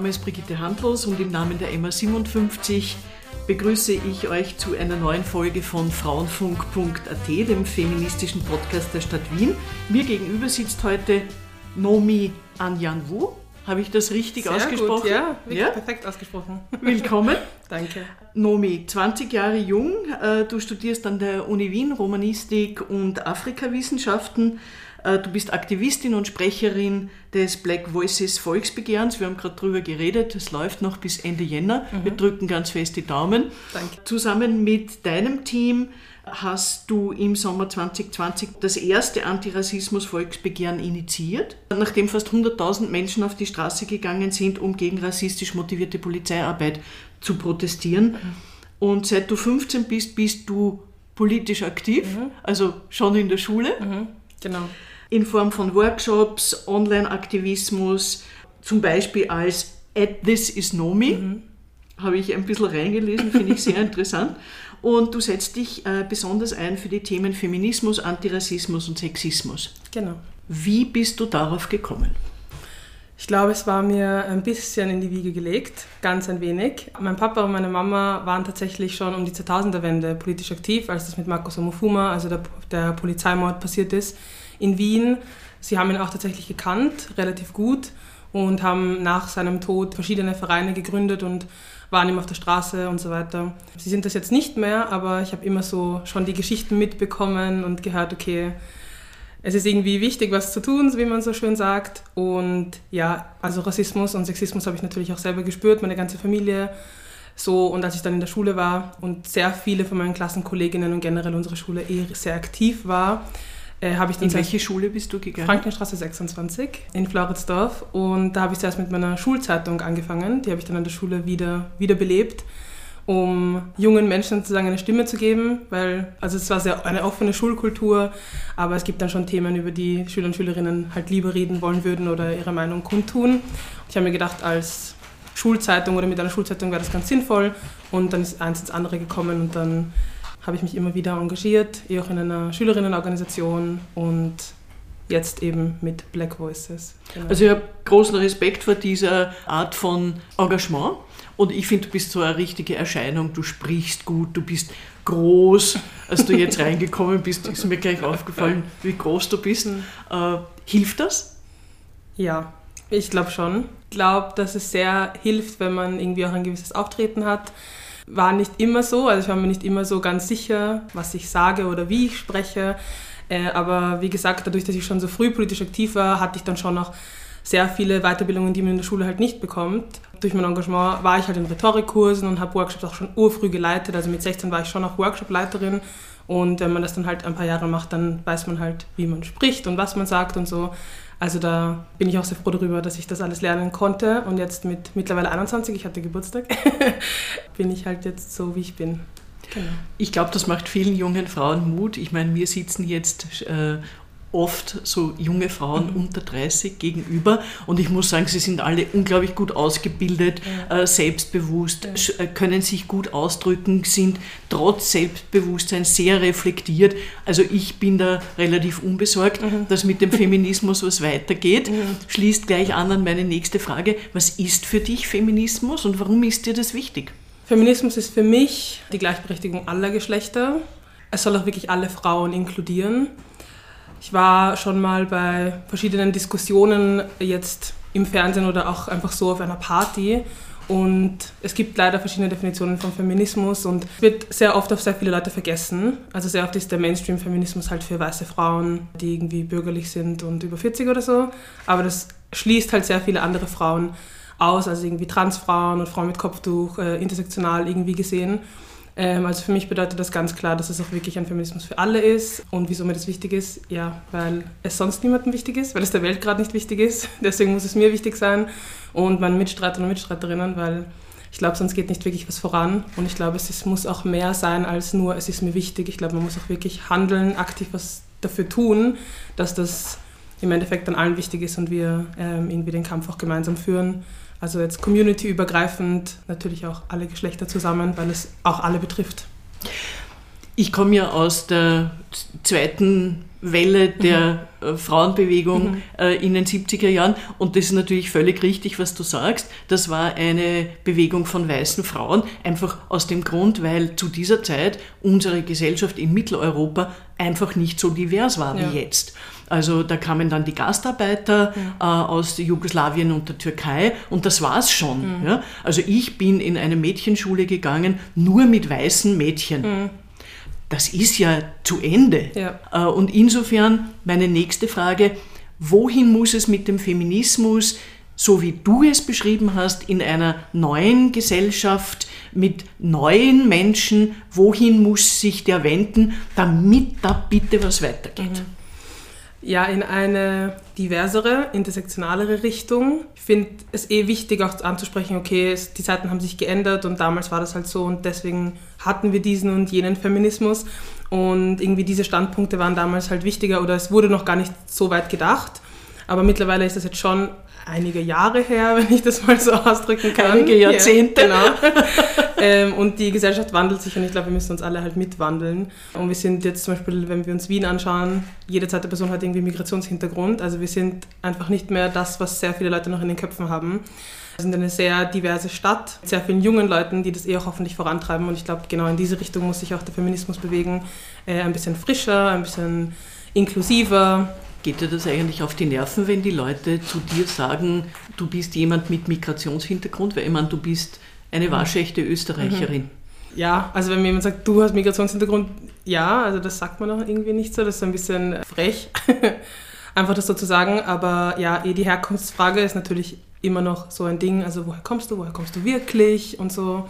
Name ist Brigitte Handlos und im Namen der MA57 begrüße ich euch zu einer neuen Folge von Frauenfunk.at, dem feministischen Podcast der Stadt Wien. Mir gegenüber sitzt heute Nomi Anjanwu. Habe ich das richtig Sehr ausgesprochen? Gut, ja, ja, perfekt ausgesprochen. Willkommen. Danke. Nomi, 20 Jahre jung. Äh, du studierst an der Uni Wien Romanistik und Afrikawissenschaften. Äh, du bist Aktivistin und Sprecherin des Black Voices Volksbegehrens. Wir haben gerade darüber geredet. Es läuft noch bis Ende Jänner. Mhm. Wir drücken ganz fest die Daumen. Danke. Zusammen mit deinem Team hast du im Sommer 2020 das erste Antirassismus-Volksbegehren initiiert, nachdem fast 100.000 Menschen auf die Straße gegangen sind, um gegen rassistisch motivierte Polizeiarbeit zu protestieren. Mhm. Und seit du 15 bist, bist du politisch aktiv, mhm. also schon in der Schule. Mhm. Genau in Form von Workshops, Online-Aktivismus, zum Beispiel als At This Is Nomi. Mhm. Habe ich ein bisschen reingelesen, finde ich sehr interessant. Und du setzt dich äh, besonders ein für die Themen Feminismus, Antirassismus und Sexismus. Genau. Wie bist du darauf gekommen? Ich glaube, es war mir ein bisschen in die Wiege gelegt, ganz ein wenig. Mein Papa und meine Mama waren tatsächlich schon um die 2000er-Wende politisch aktiv, als das mit Markus Omofuma, also der, der Polizeimord, passiert ist in Wien. Sie haben ihn auch tatsächlich gekannt, relativ gut, und haben nach seinem Tod verschiedene Vereine gegründet und waren ihm auf der Straße und so weiter. Sie sind das jetzt nicht mehr, aber ich habe immer so schon die Geschichten mitbekommen und gehört, okay, es ist irgendwie wichtig, was zu tun, wie man so schön sagt. Und ja, also Rassismus und Sexismus habe ich natürlich auch selber gespürt, meine ganze Familie. So, und als ich dann in der Schule war und sehr viele von meinen Klassenkolleginnen und generell unsere Schule eh sehr aktiv war, äh, habe ich dann... In welche Schule bist du gegangen? Franklinstraße 26 in Floridsdorf. Und da habe ich zuerst mit meiner Schulzeitung angefangen. Die habe ich dann an der Schule wieder, wieder belebt um jungen Menschen sozusagen eine Stimme zu geben, weil also es war sehr eine offene Schulkultur, aber es gibt dann schon Themen, über die Schüler und Schülerinnen halt lieber reden wollen würden oder ihre Meinung kundtun. Ich habe mir gedacht, als Schulzeitung oder mit einer Schulzeitung wäre das ganz sinnvoll und dann ist eins ins andere gekommen und dann habe ich mich immer wieder engagiert, eh auch in einer Schülerinnenorganisation und jetzt eben mit Black Voices. Genau. Also ich habe großen Respekt vor dieser Art von Engagement und ich finde, du bist so eine richtige Erscheinung, du sprichst gut, du bist groß. Als du jetzt reingekommen bist, ist mir gleich aufgefallen, wie groß du bist. Mhm. Äh, hilft das? Ja, ich glaube schon. Ich glaube, dass es sehr hilft, wenn man irgendwie auch ein gewisses Auftreten hat war nicht immer so, also ich war mir nicht immer so ganz sicher, was ich sage oder wie ich spreche. Äh, aber wie gesagt, dadurch, dass ich schon so früh politisch aktiv war, hatte ich dann schon noch sehr viele Weiterbildungen, die man in der Schule halt nicht bekommt. Durch mein Engagement war ich halt in Rhetorikkursen und habe Workshops auch schon urfrüh geleitet. Also mit 16 war ich schon auch Workshopleiterin. Und wenn man das dann halt ein paar Jahre macht, dann weiß man halt, wie man spricht und was man sagt und so. Also da bin ich auch sehr froh darüber, dass ich das alles lernen konnte. Und jetzt mit mittlerweile 21, ich hatte Geburtstag, bin ich halt jetzt so, wie ich bin. Genau. Ich glaube, das macht vielen jungen Frauen Mut. Ich meine, wir sitzen jetzt äh, oft so junge Frauen mhm. unter 30 gegenüber und ich muss sagen, sie sind alle unglaublich gut ausgebildet, ja. äh, selbstbewusst, ja. Äh, können sich gut ausdrücken, sind trotz Selbstbewusstsein sehr reflektiert. Also ich bin da relativ unbesorgt, mhm. dass mit dem Feminismus was weitergeht. Mhm. Schließt gleich an an meine nächste Frage. Was ist für dich Feminismus und warum ist dir das wichtig? Feminismus ist für mich die Gleichberechtigung aller Geschlechter. Es soll auch wirklich alle Frauen inkludieren. Ich war schon mal bei verschiedenen Diskussionen jetzt im Fernsehen oder auch einfach so auf einer Party. Und es gibt leider verschiedene Definitionen von Feminismus und wird sehr oft auf sehr viele Leute vergessen. Also sehr oft ist der Mainstream-Feminismus halt für weiße Frauen, die irgendwie bürgerlich sind und über 40 oder so. Aber das schließt halt sehr viele andere Frauen aus, also irgendwie Transfrauen und Frauen mit Kopftuch, äh, intersektional irgendwie gesehen. Ähm, also für mich bedeutet das ganz klar, dass es auch wirklich ein Feminismus für alle ist. Und wieso mir das wichtig ist? Ja, weil es sonst niemandem wichtig ist, weil es der Welt gerade nicht wichtig ist. Deswegen muss es mir wichtig sein und meinen Mitstreitern und Mitstreiterinnen, weil ich glaube, sonst geht nicht wirklich was voran. Und ich glaube, es ist, muss auch mehr sein als nur, es ist mir wichtig. Ich glaube, man muss auch wirklich handeln, aktiv was dafür tun, dass das im Endeffekt an allen wichtig ist und wir ähm, irgendwie den Kampf auch gemeinsam führen. Also jetzt community-übergreifend, natürlich auch alle Geschlechter zusammen, weil es auch alle betrifft. Ich komme ja aus der zweiten Welle der mhm. Frauenbewegung mhm. äh, in den 70er Jahren. Und das ist natürlich völlig richtig, was du sagst. Das war eine Bewegung von weißen Frauen, einfach aus dem Grund, weil zu dieser Zeit unsere Gesellschaft in Mitteleuropa einfach nicht so divers war ja. wie jetzt. Also da kamen dann die Gastarbeiter ja. äh, aus Jugoslawien und der Türkei und das war's schon. Mhm. Ja? Also ich bin in eine Mädchenschule gegangen, nur mit weißen Mädchen. Mhm das ist ja zu Ende. Ja. Äh, und insofern meine nächste Frage, wohin muss es mit dem Feminismus, so wie du es beschrieben hast, in einer neuen Gesellschaft mit neuen Menschen, wohin muss sich der wenden, damit da bitte was weitergeht? Mhm ja, in eine diversere, intersektionalere Richtung. Ich finde es eh wichtig auch anzusprechen, okay, es, die Zeiten haben sich geändert und damals war das halt so und deswegen hatten wir diesen und jenen Feminismus und irgendwie diese Standpunkte waren damals halt wichtiger oder es wurde noch gar nicht so weit gedacht. Aber mittlerweile ist das jetzt schon einige Jahre her, wenn ich das mal so ausdrücken kann. Einige Jahrzehnte. Ja, genau. ähm, und die Gesellschaft wandelt sich und ich glaube, wir müssen uns alle halt mitwandeln. Und wir sind jetzt zum Beispiel, wenn wir uns Wien anschauen, jede zweite Person hat irgendwie Migrationshintergrund. Also wir sind einfach nicht mehr das, was sehr viele Leute noch in den Köpfen haben. Wir sind eine sehr diverse Stadt, mit sehr vielen jungen Leuten, die das eh auch hoffentlich vorantreiben. Und ich glaube, genau in diese Richtung muss sich auch der Feminismus bewegen. Äh, ein bisschen frischer, ein bisschen inklusiver, Geht dir das eigentlich auf die Nerven, wenn die Leute zu dir sagen, du bist jemand mit Migrationshintergrund? Weil ich meine, du bist eine mhm. waschechte Österreicherin. Mhm. Ja, also wenn mir jemand sagt, du hast Migrationshintergrund, ja, also das sagt man auch irgendwie nicht so, das ist ein bisschen frech, einfach das so zu sagen. Aber ja, eh die Herkunftsfrage ist natürlich immer noch so ein Ding. Also woher kommst du, woher kommst du wirklich und so.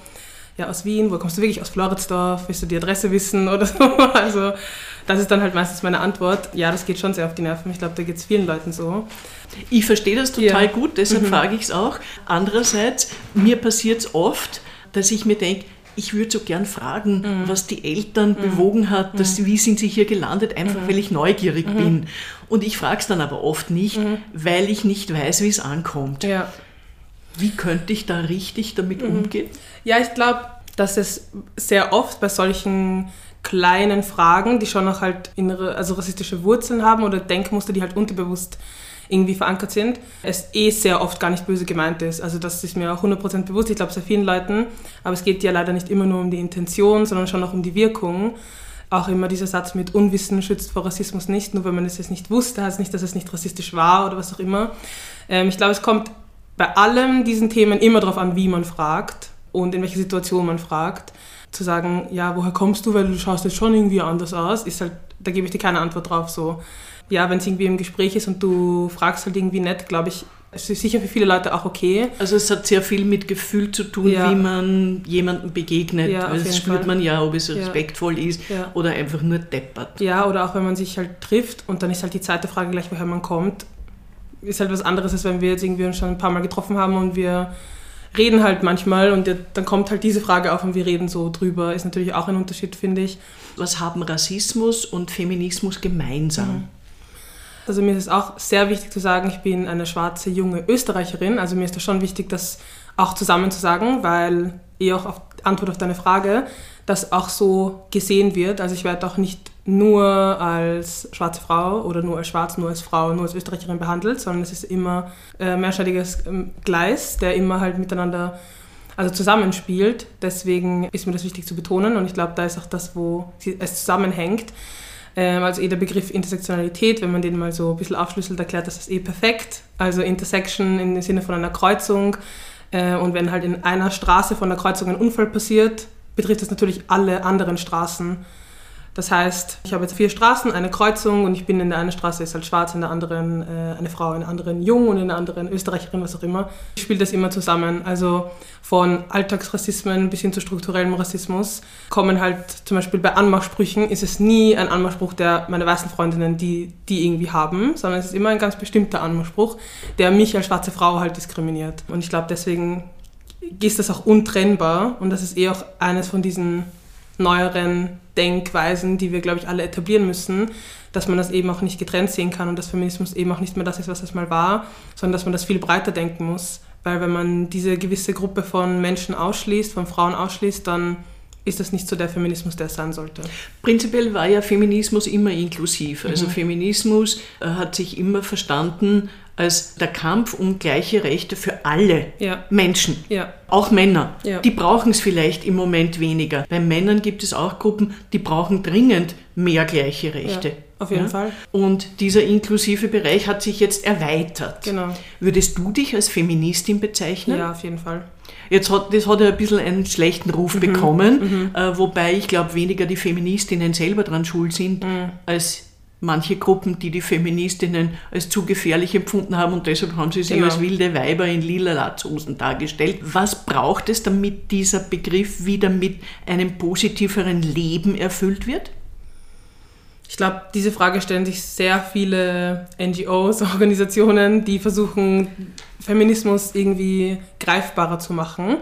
Ja, aus Wien, woher kommst du wirklich? Aus Floridsdorf, willst du die Adresse wissen oder so? Also das ist dann halt meistens meine Antwort. Ja, das geht schon sehr auf die Nerven. Ich glaube, da geht es vielen Leuten so. Ich verstehe das total ja. gut, deshalb mhm. frage ich es auch. Andererseits, mir passiert es oft, dass ich mir denke, ich würde so gern fragen, mhm. was die Eltern mhm. bewogen hat, dass, mhm. wie sind sie hier gelandet, einfach mhm. weil ich neugierig mhm. bin. Und ich frage es dann aber oft nicht, weil ich nicht weiß, wie es ankommt. Ja. Wie könnte ich da richtig damit umgehen? Ja, ich glaube, dass es sehr oft bei solchen kleinen Fragen, die schon noch halt innere, also rassistische Wurzeln haben oder Denkmuster, die halt unterbewusst irgendwie verankert sind, es eh sehr oft gar nicht böse gemeint ist. Also das ist mir auch 100% bewusst, ich glaube sehr vielen Leuten, aber es geht ja leider nicht immer nur um die Intention, sondern schon auch um die Wirkung. Auch immer dieser Satz mit Unwissen schützt vor Rassismus nicht, nur wenn man es jetzt nicht wusste, heißt nicht, dass es nicht rassistisch war oder was auch immer. Ähm, ich glaube, es kommt bei allem diesen Themen immer darauf an, wie man fragt und in welcher Situation man fragt zu sagen, ja, woher kommst du, weil du schaust jetzt schon irgendwie anders aus, ist halt, da gebe ich dir keine Antwort drauf. So, ja, wenn es irgendwie im Gespräch ist und du fragst halt irgendwie nett, glaube ich, es ist sicher für viele Leute auch okay. Also es hat sehr viel mit Gefühl zu tun, ja. wie man jemandem begegnet. Ja, das spürt Fall. man ja, ob es respektvoll ja. ist oder einfach nur deppert. Ja, oder auch wenn man sich halt trifft und dann ist halt die zweite Frage gleich, woher man kommt. Ist halt was anderes, als wenn wir jetzt irgendwie uns schon ein paar Mal getroffen haben und wir reden halt manchmal und dann kommt halt diese Frage auf und wir reden so drüber. Ist natürlich auch ein Unterschied, finde ich. Was haben Rassismus und Feminismus gemeinsam? Mhm. Also mir ist es auch sehr wichtig zu sagen, ich bin eine schwarze junge Österreicherin. Also mir ist das schon wichtig, das auch zusammen zu sagen, weil eh auch auf Antwort auf deine Frage, das auch so gesehen wird. Also ich werde auch nicht nur als schwarze Frau oder nur als schwarz, nur als Frau, nur als Österreicherin behandelt, sondern es ist immer ein äh, mehrschneidiges ähm, Gleis, der immer halt miteinander also zusammenspielt. Deswegen ist mir das wichtig zu betonen und ich glaube, da ist auch das, wo es zusammenhängt. Ähm, also eh der Begriff Intersektionalität, wenn man den mal so ein bisschen aufschlüsselt, erklärt das ist eh perfekt. Also Intersection im Sinne von einer Kreuzung. Äh, und wenn halt in einer Straße von der Kreuzung ein Unfall passiert, betrifft das natürlich alle anderen Straßen. Das heißt, ich habe jetzt vier Straßen, eine Kreuzung und ich bin in der einen Straße ist halt schwarz, in der anderen äh, eine Frau, in der anderen jung und in der anderen Österreicherin, was auch immer. Ich spiele das immer zusammen. Also von Alltagsrassismen bis hin zu strukturellem Rassismus kommen halt zum Beispiel bei Anmachsprüchen ist es nie ein Anmachspruch, der meine weißen Freundinnen, die, die irgendwie haben, sondern es ist immer ein ganz bestimmter Anmachspruch, der mich als schwarze Frau halt diskriminiert. Und ich glaube, deswegen ist das auch untrennbar und das ist eh auch eines von diesen neueren Denkweisen, die wir, glaube ich, alle etablieren müssen, dass man das eben auch nicht getrennt sehen kann und dass Feminismus eben auch nicht mehr das ist, was es mal war, sondern dass man das viel breiter denken muss. Weil wenn man diese gewisse Gruppe von Menschen ausschließt, von Frauen ausschließt, dann ist das nicht so der Feminismus, der es sein sollte. Prinzipiell war ja Feminismus immer inklusiv. Also mhm. Feminismus äh, hat sich immer verstanden als der Kampf um gleiche Rechte für alle ja. Menschen, ja. auch Männer. Ja. Die brauchen es vielleicht im Moment weniger. Bei Männern gibt es auch Gruppen, die brauchen dringend mehr gleiche Rechte. auf jeden Fall. Und dieser inklusive Bereich hat sich jetzt erweitert. Genau. Würdest du dich als Feministin bezeichnen? Ja, auf jeden Fall. Jetzt hat, das hat ja ein bisschen einen schlechten Ruf mhm. bekommen, mhm. Äh, wobei ich glaube, weniger die Feministinnen selber dran schuld sind, mhm. als manche Gruppen, die die Feministinnen als zu gefährlich empfunden haben und deshalb haben sie sie genau. als wilde Weiber in lila Latzhosen dargestellt. Was braucht es, damit dieser Begriff wieder mit einem positiveren Leben erfüllt wird? Ich glaube, diese Frage stellen sich sehr viele NGOs, Organisationen, die versuchen, Feminismus irgendwie greifbarer zu machen.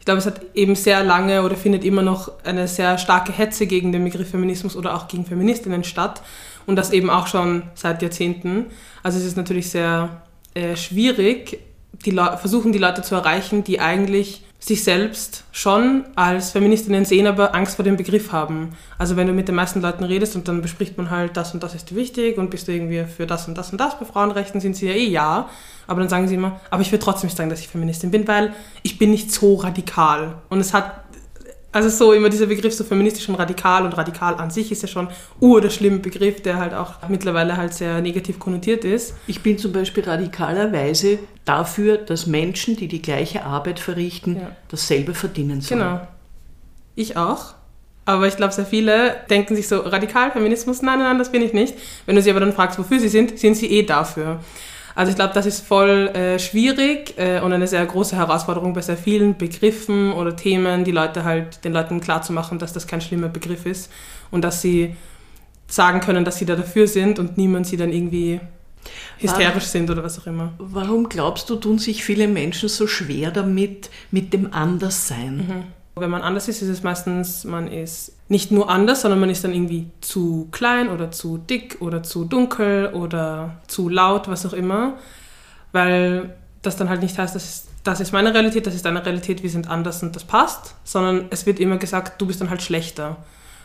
Ich glaube, es hat eben sehr lange oder findet immer noch eine sehr starke Hetze gegen den Begriff Feminismus oder auch gegen Feministinnen statt. Und das eben auch schon seit Jahrzehnten. Also es ist natürlich sehr äh, schwierig, die versuchen die Leute zu erreichen, die eigentlich sich selbst schon als Feministinnen sehen, aber Angst vor dem Begriff haben. Also wenn du mit den meisten Leuten redest und dann bespricht man halt, das und das ist wichtig und bist du irgendwie für das und das und das bei Frauenrechten, sind sie ja eh ja. Aber dann sagen sie immer, aber ich will trotzdem nicht sagen, dass ich Feministin bin, weil ich bin nicht so radikal. Und es hat also so immer dieser Begriff so feministisch und radikal und radikal an sich ist ja schon ur der schlimme Begriff, der halt auch mittlerweile halt sehr negativ konnotiert ist. Ich bin zum Beispiel radikalerweise dafür, dass Menschen, die die gleiche Arbeit verrichten, ja. dasselbe verdienen sollen. Genau. Ich auch. Aber ich glaube, sehr viele denken sich so, radikal Feminismus, nein, nein, nein, das bin ich nicht. Wenn du sie aber dann fragst, wofür sie sind, sind sie eh dafür. Also ich glaube, das ist voll äh, schwierig äh, und eine sehr große Herausforderung bei sehr vielen Begriffen oder Themen, die Leute halt den Leuten klarzumachen, dass das kein schlimmer Begriff ist und dass sie sagen können, dass sie da dafür sind und niemand sie dann irgendwie hysterisch warum, sind oder was auch immer. Warum glaubst du, tun sich viele Menschen so schwer damit, mit dem Anderssein? Mhm. Wenn man anders ist, ist es meistens, man ist nicht nur anders, sondern man ist dann irgendwie zu klein oder zu dick oder zu dunkel oder zu laut, was auch immer. Weil das dann halt nicht heißt, das ist, das ist meine Realität, das ist deine Realität, wir sind anders und das passt, sondern es wird immer gesagt, du bist dann halt schlechter.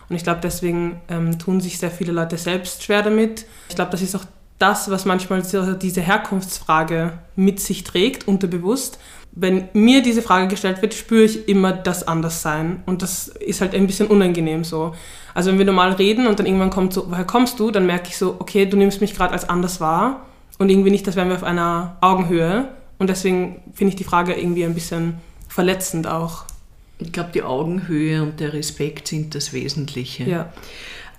Und ich glaube, deswegen ähm, tun sich sehr viele Leute selbst schwer damit. Ich glaube, das ist auch das, was manchmal diese Herkunftsfrage mit sich trägt, unterbewusst wenn mir diese Frage gestellt wird, spüre ich immer das Anderssein. Und das ist halt ein bisschen unangenehm so. Also wenn wir normal reden und dann irgendwann kommt so, woher kommst du? Dann merke ich so, okay, du nimmst mich gerade als anders wahr. Und irgendwie nicht, das wären wir auf einer Augenhöhe. Und deswegen finde ich die Frage irgendwie ein bisschen verletzend auch. Ich glaube, die Augenhöhe und der Respekt sind das Wesentliche. Ja.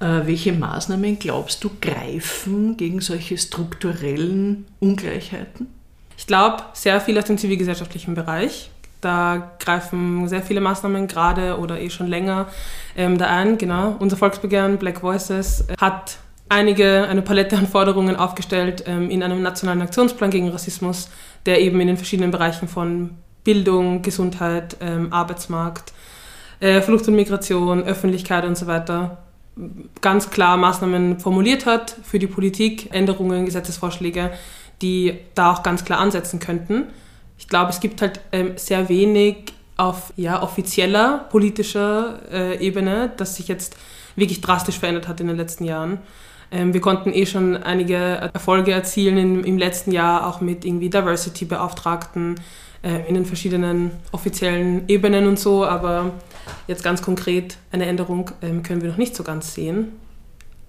Äh, welche Maßnahmen glaubst du greifen gegen solche strukturellen Ungleichheiten? Ich glaube, sehr viel aus dem zivilgesellschaftlichen Bereich. Da greifen sehr viele Maßnahmen gerade oder eh schon länger ähm, da ein. Genau. Unser Volksbegehren Black Voices hat einige, eine Palette an Forderungen aufgestellt ähm, in einem nationalen Aktionsplan gegen Rassismus, der eben in den verschiedenen Bereichen von Bildung, Gesundheit, ähm, Arbeitsmarkt, äh, Flucht und Migration, Öffentlichkeit und so weiter ganz klar Maßnahmen formuliert hat für die Politik, Änderungen, Gesetzesvorschläge, die da auch ganz klar ansetzen könnten. Ich glaube, es gibt halt ähm, sehr wenig auf ja, offizieller politischer äh, Ebene, das sich jetzt wirklich drastisch verändert hat in den letzten Jahren. Ähm, wir konnten eh schon einige Erfolge erzielen in, im letzten Jahr, auch mit irgendwie Diversity-Beauftragten äh, in den verschiedenen offiziellen Ebenen und so, aber jetzt ganz konkret eine Änderung ähm, können wir noch nicht so ganz sehen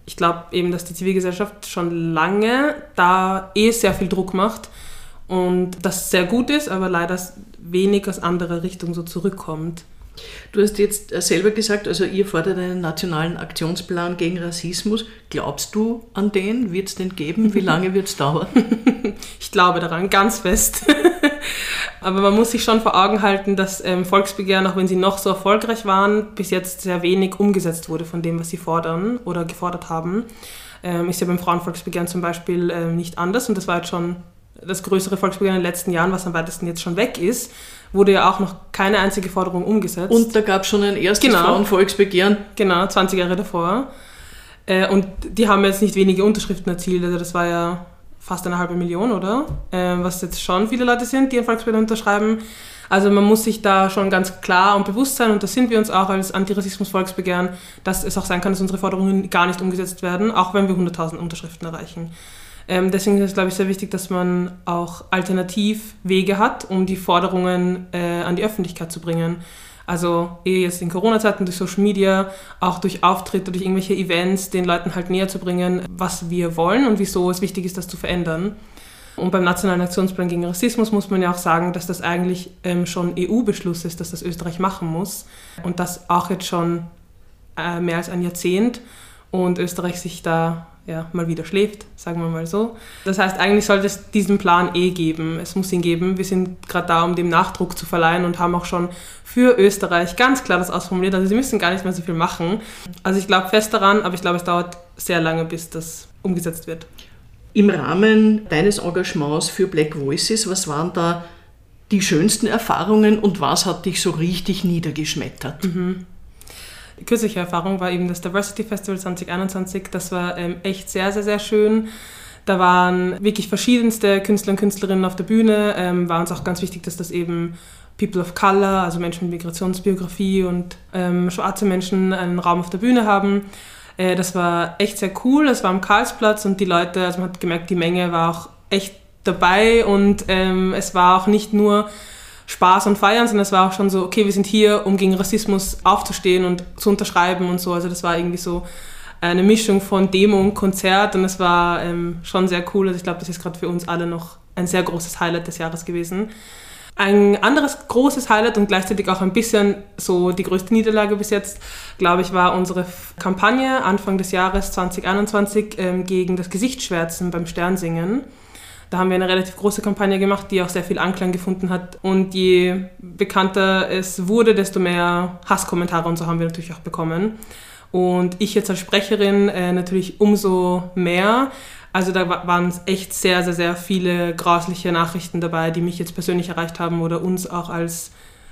ich glaube eben, dass die Zivilgesellschaft schon lange da eh sehr viel Druck macht und das sehr gut ist, aber leider wenig aus anderer Richtung so zurückkommt. Du hast jetzt selber gesagt, also ihr fordert einen nationalen Aktionsplan gegen Rassismus. Glaubst du an den? Wird es den geben? Wie lange wird es dauern? ich glaube daran, ganz fest. Aber man muss sich schon vor Augen halten, dass ähm, Volksbegehren, auch wenn sie noch so erfolgreich waren, bis jetzt sehr wenig umgesetzt wurde von dem, was sie fordern oder gefordert haben. Ähm, ist ja beim Frauenvolksbegehren zum Beispiel ähm, nicht anders und das war jetzt schon das größere Volksbegehren in den letzten Jahren, was am weitesten jetzt schon weg ist, wurde ja auch noch keine einzige Forderung umgesetzt. Und da gab es schon ein erstes genau. Frauenvolksbegehren. Genau, 20 Jahre davor. Äh, und die haben jetzt nicht wenige Unterschriften erzielt, also das war ja fast eine halbe Million, oder? Äh, was jetzt schon viele Leute sind, die ein Volksbegehren unterschreiben. Also man muss sich da schon ganz klar und bewusst sein, und das sind wir uns auch als Antirassismus-Volksbegehren, dass es auch sein kann, dass unsere Forderungen gar nicht umgesetzt werden, auch wenn wir 100.000 Unterschriften erreichen. Ähm, deswegen ist es, glaube ich, sehr wichtig, dass man auch Alternativwege hat, um die Forderungen äh, an die Öffentlichkeit zu bringen. Also eh jetzt in Corona-Zeiten durch Social Media, auch durch Auftritte, durch irgendwelche Events, den Leuten halt näher zu bringen, was wir wollen und wieso es wichtig ist, das zu verändern. Und beim Nationalen Aktionsplan gegen Rassismus muss man ja auch sagen, dass das eigentlich ähm, schon EU-Beschluss ist, dass das Österreich machen muss. Und das auch jetzt schon äh, mehr als ein Jahrzehnt. Und Österreich sich da ja, mal wieder schläft, sagen wir mal so. Das heißt, eigentlich sollte es diesen Plan eh geben. Es muss ihn geben. Wir sind gerade da, um dem Nachdruck zu verleihen und haben auch schon für Österreich ganz klar das ausformuliert. Also sie müssen gar nicht mehr so viel machen. Also ich glaube fest daran, aber ich glaube, es dauert sehr lange, bis das umgesetzt wird. Im Rahmen deines Engagements für Black Voices, was waren da die schönsten Erfahrungen und was hat dich so richtig niedergeschmettert? Mhm kürzliche Erfahrung war eben das Diversity Festival 2021. Das war ähm, echt sehr, sehr, sehr schön. Da waren wirklich verschiedenste Künstler und Künstlerinnen auf der Bühne. Ähm, war uns auch ganz wichtig, dass das eben People of Color, also Menschen mit Migrationsbiografie und ähm, schwarze Menschen einen Raum auf der Bühne haben. Äh, das war echt sehr cool. Es war am Karlsplatz und die Leute, also man hat gemerkt, die Menge war auch echt dabei und ähm, es war auch nicht nur Spaß und Feiern, sondern es war auch schon so, okay, wir sind hier, um gegen Rassismus aufzustehen und zu unterschreiben und so. Also das war irgendwie so eine Mischung von Demo und Konzert und es war ähm, schon sehr cool. Also ich glaube, das ist gerade für uns alle noch ein sehr großes Highlight des Jahres gewesen. Ein anderes großes Highlight und gleichzeitig auch ein bisschen so die größte Niederlage bis jetzt, glaube ich, war unsere Kampagne Anfang des Jahres 2021 ähm, gegen das Gesichtsschwärzen beim Sternsingen. Da haben wir eine relativ große Kampagne gemacht, die auch sehr viel Anklang gefunden hat. Und je bekannter es wurde, desto mehr Hasskommentare und so haben wir natürlich auch bekommen. Und ich jetzt als Sprecherin äh, natürlich umso mehr. Also da waren echt sehr, sehr, sehr viele grausliche Nachrichten dabei, die mich jetzt persönlich erreicht haben oder uns auch als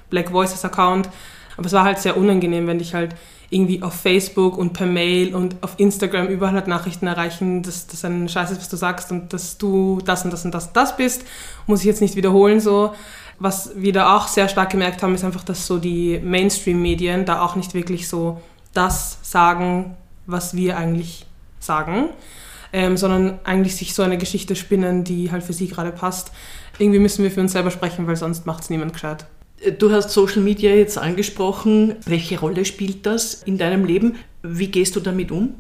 Black Voices Account. Aber es war halt sehr unangenehm, wenn ich halt irgendwie auf Facebook und per Mail und auf Instagram überall halt Nachrichten erreichen, dass das ein Scheiß ist, was du sagst und dass du das und das und das und das bist. Muss ich jetzt nicht wiederholen so. Was wir da auch sehr stark gemerkt haben, ist einfach, dass so die Mainstream-Medien da auch nicht wirklich so das sagen, was wir eigentlich sagen, ähm, sondern eigentlich sich so eine Geschichte spinnen, die halt für sie gerade passt. Irgendwie müssen wir für uns selber sprechen, weil sonst macht es niemand gescheit. Du hast Social Media jetzt angesprochen. Welche Rolle spielt das in deinem Leben? Wie gehst du damit um?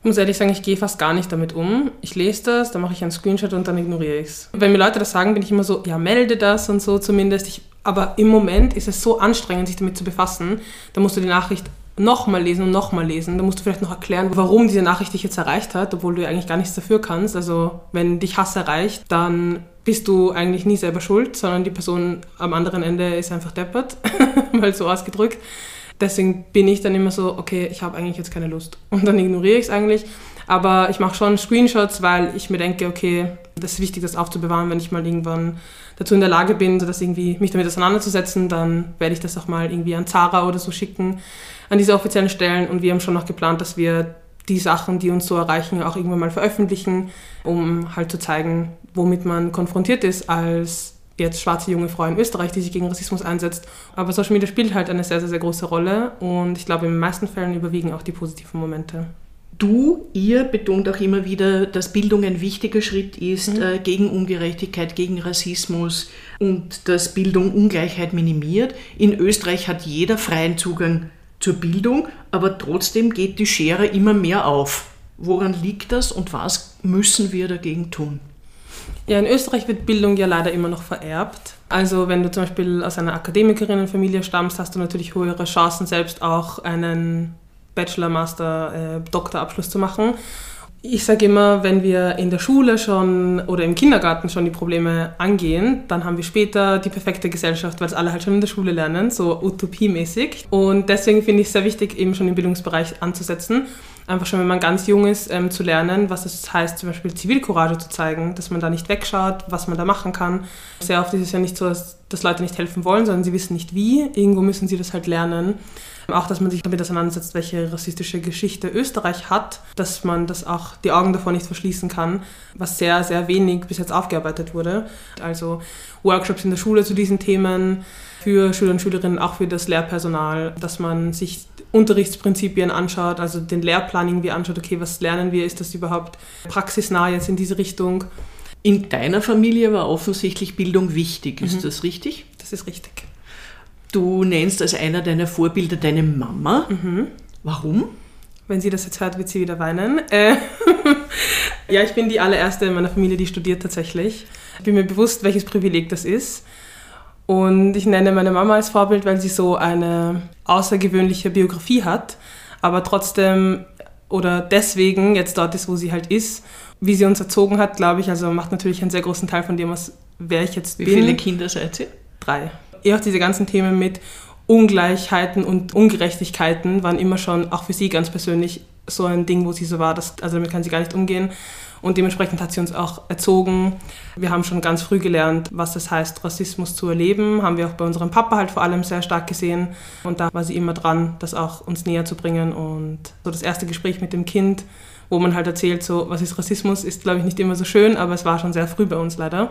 Ich muss ehrlich sagen, ich gehe fast gar nicht damit um. Ich lese das, dann mache ich einen Screenshot und dann ignoriere ich es. Wenn mir Leute das sagen, bin ich immer so, ja, melde das und so zumindest. Ich, aber im Moment ist es so anstrengend, sich damit zu befassen. Da musst du die Nachricht nochmal lesen und nochmal lesen. Da musst du vielleicht noch erklären, warum diese Nachricht dich jetzt erreicht hat, obwohl du ja eigentlich gar nichts dafür kannst. Also wenn dich Hass erreicht, dann bist du eigentlich nie selber schuld, sondern die Person am anderen Ende ist einfach deppert, mal so ausgedrückt. Deswegen bin ich dann immer so, okay, ich habe eigentlich jetzt keine Lust. Und dann ignoriere ich es eigentlich. Aber ich mache schon Screenshots, weil ich mir denke, okay, das ist wichtig, das aufzubewahren, wenn ich mal irgendwann dazu in der Lage bin, das irgendwie mich damit auseinanderzusetzen, dann werde ich das auch mal irgendwie an Zara oder so schicken, an diese offiziellen Stellen. Und wir haben schon noch geplant, dass wir die Sachen, die uns so erreichen, auch irgendwann mal veröffentlichen, um halt zu zeigen, womit man konfrontiert ist als jetzt schwarze junge Frau in Österreich, die sich gegen Rassismus einsetzt. Aber Social Media spielt halt eine sehr, sehr, sehr große Rolle und ich glaube, in den meisten Fällen überwiegen auch die positiven Momente. Du, ihr betont auch immer wieder, dass Bildung ein wichtiger Schritt ist mhm. äh, gegen Ungerechtigkeit, gegen Rassismus und dass Bildung Ungleichheit minimiert. In Österreich hat jeder freien Zugang zur Bildung, aber trotzdem geht die Schere immer mehr auf. Woran liegt das und was müssen wir dagegen tun? Ja, in Österreich wird Bildung ja leider immer noch vererbt. Also wenn du zum Beispiel aus einer Akademikerinnenfamilie stammst, hast du natürlich höhere Chancen, selbst auch einen Bachelor, Master, äh, Doktorabschluss zu machen. Ich sage immer, wenn wir in der Schule schon oder im Kindergarten schon die Probleme angehen, dann haben wir später die perfekte Gesellschaft, weil es alle halt schon in der Schule lernen, so utopiemäßig. Und deswegen finde ich es sehr wichtig, eben schon im Bildungsbereich anzusetzen. Einfach schon, wenn man ganz jung ist, ähm, zu lernen, was es heißt, zum Beispiel Zivilcourage zu zeigen, dass man da nicht wegschaut, was man da machen kann. Sehr oft ist es ja nicht so, dass dass Leute nicht helfen wollen, sondern sie wissen nicht wie. Irgendwo müssen sie das halt lernen. Auch, dass man sich damit auseinandersetzt, welche rassistische Geschichte Österreich hat, dass man das auch die Augen davor nicht verschließen kann, was sehr, sehr wenig bis jetzt aufgearbeitet wurde. Also Workshops in der Schule zu diesen Themen für Schüler und Schülerinnen, auch für das Lehrpersonal, dass man sich Unterrichtsprinzipien anschaut, also den Lehrplan irgendwie anschaut, okay, was lernen wir, ist das überhaupt praxisnah jetzt in diese Richtung? In deiner Familie war offensichtlich Bildung wichtig, ist mhm. das richtig? Das ist richtig. Du nennst als einer deiner Vorbilder deine Mama. Mhm. Warum? Wenn sie das jetzt hört, wird sie wieder weinen. Äh, ja, ich bin die allererste in meiner Familie, die studiert tatsächlich. Ich bin mir bewusst, welches Privileg das ist. Und ich nenne meine Mama als Vorbild, weil sie so eine außergewöhnliche Biografie hat, aber trotzdem oder deswegen jetzt dort ist, wo sie halt ist. Wie sie uns erzogen hat, glaube ich, also macht natürlich einen sehr großen Teil von dem, was wer ich jetzt Wie bin. Wie viele Kinder seid ihr? Drei eher auch diese ganzen Themen mit Ungleichheiten und Ungerechtigkeiten waren immer schon, auch für sie ganz persönlich, so ein Ding, wo sie so war, dass, also damit kann sie gar nicht umgehen. Und dementsprechend hat sie uns auch erzogen. Wir haben schon ganz früh gelernt, was es heißt, Rassismus zu erleben. Haben wir auch bei unserem Papa halt vor allem sehr stark gesehen. Und da war sie immer dran, das auch uns näher zu bringen. Und so das erste Gespräch mit dem Kind, wo man halt erzählt, so, was ist Rassismus, ist, glaube ich, nicht immer so schön, aber es war schon sehr früh bei uns leider.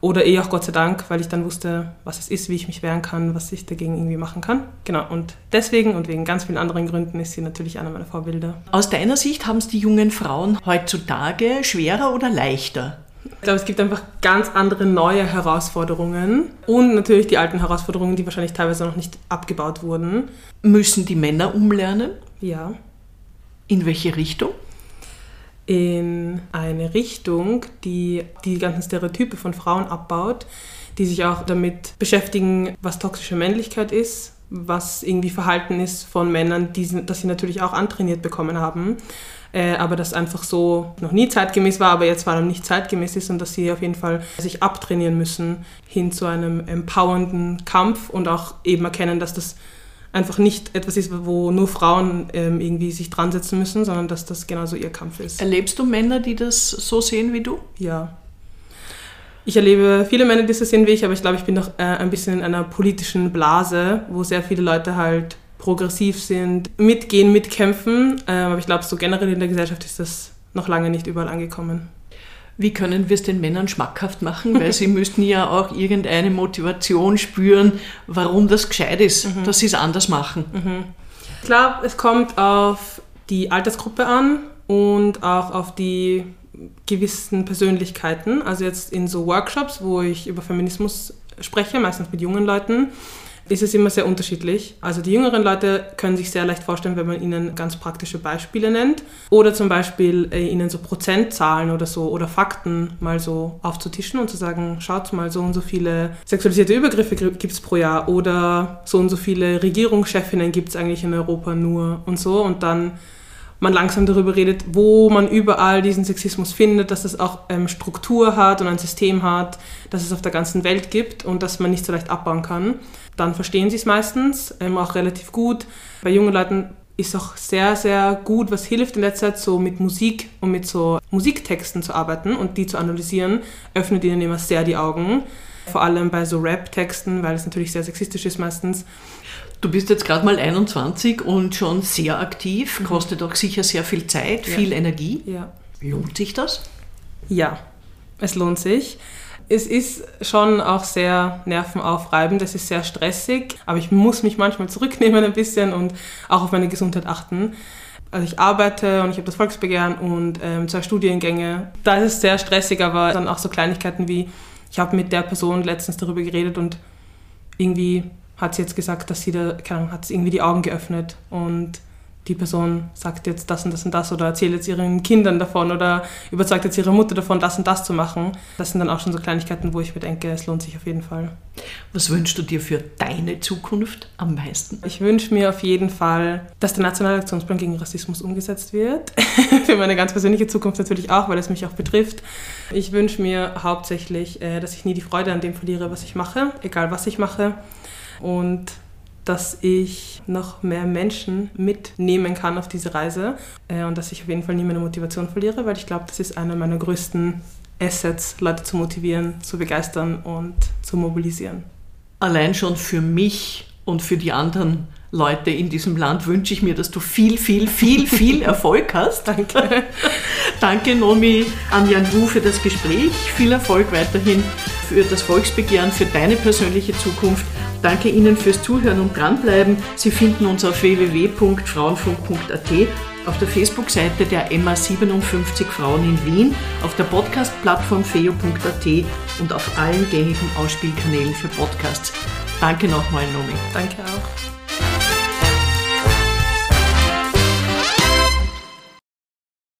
Oder eh auch Gott sei Dank, weil ich dann wusste, was es ist, wie ich mich wehren kann, was ich dagegen irgendwie machen kann. Genau, und deswegen und wegen ganz vielen anderen Gründen ist sie natürlich einer meiner Vorbilder. Aus deiner Sicht haben es die jungen Frauen heutzutage schwerer oder leichter? Ich glaube, es gibt einfach ganz andere neue Herausforderungen und natürlich die alten Herausforderungen, die wahrscheinlich teilweise noch nicht abgebaut wurden. Müssen die Männer umlernen? Ja. In welche Richtung? In eine Richtung, die die ganzen Stereotype von Frauen abbaut, die sich auch damit beschäftigen, was toxische Männlichkeit ist, was irgendwie Verhalten ist von Männern, die, das sie natürlich auch antrainiert bekommen haben, äh, aber das einfach so noch nie zeitgemäß war, aber jetzt vor allem nicht zeitgemäß ist und dass sie auf jeden Fall sich abtrainieren müssen hin zu einem empowernden Kampf und auch eben erkennen, dass das einfach nicht etwas ist, wo nur Frauen ähm, irgendwie sich dran setzen müssen, sondern dass das genauso ihr Kampf ist. Erlebst du Männer, die das so sehen wie du? Ja. Ich erlebe viele Männer, die das so sehen wie ich, aber ich glaube, ich bin noch äh, ein bisschen in einer politischen Blase, wo sehr viele Leute halt progressiv sind, mitgehen, mitkämpfen. Äh, aber ich glaube, so generell in der Gesellschaft ist das noch lange nicht überall angekommen. Wie können wir es den Männern schmackhaft machen? Weil sie müssten ja auch irgendeine Motivation spüren, warum das gescheit ist, mhm. dass sie es anders machen. Mhm. Klar, es kommt auf die Altersgruppe an und auch auf die gewissen Persönlichkeiten. Also jetzt in so Workshops, wo ich über Feminismus spreche, meistens mit jungen Leuten, ist es immer sehr unterschiedlich. Also die jüngeren Leute können sich sehr leicht vorstellen, wenn man ihnen ganz praktische Beispiele nennt. Oder zum Beispiel äh, ihnen so Prozentzahlen oder so oder Fakten mal so aufzutischen und zu sagen, schaut mal, so und so viele sexualisierte Übergriffe gibt es pro Jahr. Oder so und so viele Regierungschefinnen gibt es eigentlich in Europa nur und so. Und dann man langsam darüber redet, wo man überall diesen Sexismus findet, dass es auch ähm, Struktur hat und ein System hat, dass es auf der ganzen Welt gibt und dass man nicht so leicht abbauen kann dann verstehen sie es meistens, ähm, auch relativ gut. Bei jungen Leuten ist auch sehr, sehr gut, was hilft in letzter Zeit, so mit Musik und mit so Musiktexten zu arbeiten und die zu analysieren, öffnet ihnen immer sehr die Augen. Vor allem bei so Rap-Texten, weil es natürlich sehr sexistisch ist meistens. Du bist jetzt gerade mal 21 und schon sehr aktiv, mhm. kostet auch sicher sehr viel Zeit, ja. viel Energie. Ja. Lohnt sich das? Ja, es lohnt sich. Es ist schon auch sehr nervenaufreibend, es ist sehr stressig, aber ich muss mich manchmal zurücknehmen ein bisschen und auch auf meine Gesundheit achten. Also ich arbeite und ich habe das Volksbegehren und ähm, zwei Studiengänge. Da ist es sehr stressig, aber dann auch so Kleinigkeiten wie, ich habe mit der Person letztens darüber geredet und irgendwie hat sie jetzt gesagt, dass sie da, keine Ahnung, hat sie irgendwie die Augen geöffnet und die Person sagt jetzt das und das und das oder erzählt jetzt ihren Kindern davon oder überzeugt jetzt ihre Mutter davon, das und das zu machen. Das sind dann auch schon so Kleinigkeiten, wo ich mir denke, es lohnt sich auf jeden Fall. Was wünschst du dir für deine Zukunft am meisten? Ich wünsche mir auf jeden Fall, dass der Nationale Aktionsplan gegen Rassismus umgesetzt wird. für meine ganz persönliche Zukunft natürlich auch, weil es mich auch betrifft. Ich wünsche mir hauptsächlich, äh, dass ich nie die Freude an dem verliere, was ich mache, egal was ich mache. Und dass ich noch mehr Menschen mitnehmen kann auf diese Reise äh, und dass ich auf jeden Fall nie meine Motivation verliere, weil ich glaube, das ist einer meiner größten Assets, Leute zu motivieren, zu begeistern und zu mobilisieren. allein schon für mich und für die anderen Leute in diesem Land wünsche ich mir, dass du viel, viel, viel, viel Erfolg hast. Danke. Danke, Nomi Anjan Wu, für das Gespräch. Viel Erfolg weiterhin für das Volksbegehren, für deine persönliche Zukunft. Danke Ihnen fürs Zuhören und dranbleiben. Sie finden uns auf www.frauenfunk.at, auf der Facebook-Seite der MA57 Frauen in Wien, auf der Podcast-Plattform feo.at und auf allen gängigen Ausspielkanälen für Podcasts. Danke nochmal, Nomi. Danke auch.